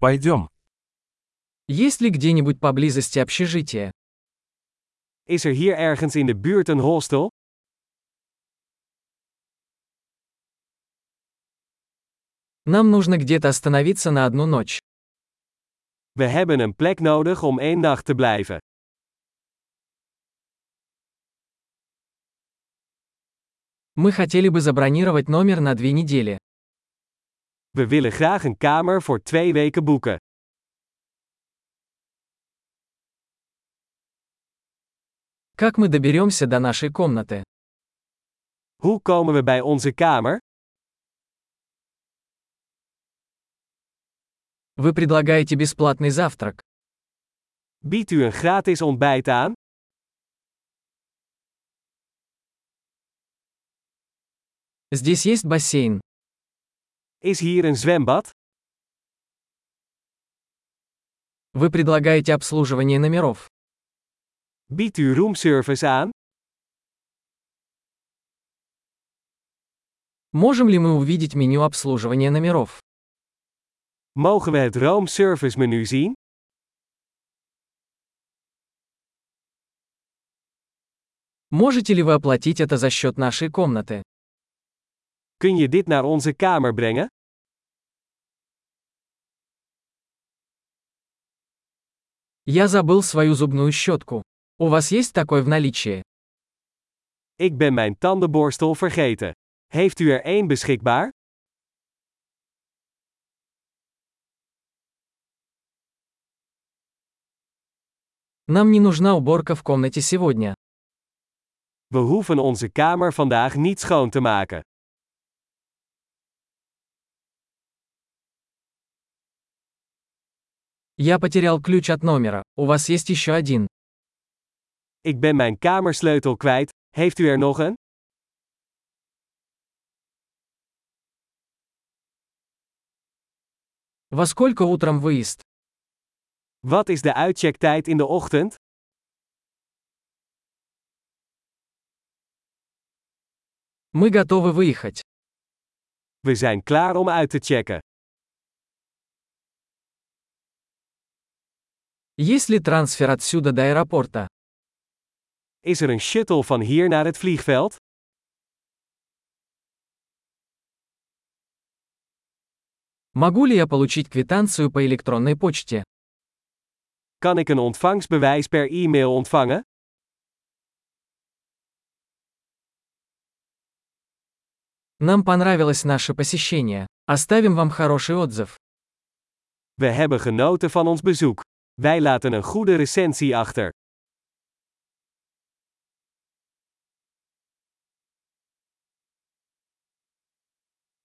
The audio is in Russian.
Пойдем. Есть ли где-нибудь поблизости общежитие? Is er hier ergens in de buurt een hostel? Нам нужно где-то остановиться на одну ночь. We hebben een plek nodig om één nacht te blijven. Мы хотели бы забронировать номер на две недели. We willen graag een kamer voor twee weken boeken. Как мы доберемся до нашей комнаты? Hoe komen we bij onze kamer? Вы предлагаете бесплатный завтрак. Biedt u een gratis ontbijt aan? Здесь есть бассейн. Is hier een zwembad? Вы предлагаете обслуживание номеров. Biedt u roomservice aan? Можем ли мы увидеть меню обслуживания номеров? Mogen we het roomservice menu zien? Можете ли вы оплатить это за счет нашей комнаты? Kun je dit naar onze kamer brengen? Я забыл свою зубную щетку. У вас есть такой в наличии? Ik ben mijn tandenborstel vergeten. Heeft u er één beschikbaar? Нам не нужна уборка в комнате сегодня. We hoeven onze kamer vandaag niet schoon te maken. Я потерял ключ от номера. У вас есть еще один. Ik ben mijn kamersleutel kwijt. Heeft u er nog een? Во сколько утром выезд? Wat is de uitchecktijd in de ochtend? Мы готовы выехать. We zijn klaar om uit te checken. Есть ли трансфер отсюда до аэропорта? Is er een shuttle van hier naar het vliegveld? Могу ли я получить квитанцию по электронной почте? Kan ik een ontvangstbewijs per e-mail ontvangen? Нам понравилось наше посещение. Оставим вам хороший отзыв. We hebben genoten van ons bezoek. Wij laten een goede recensie achter.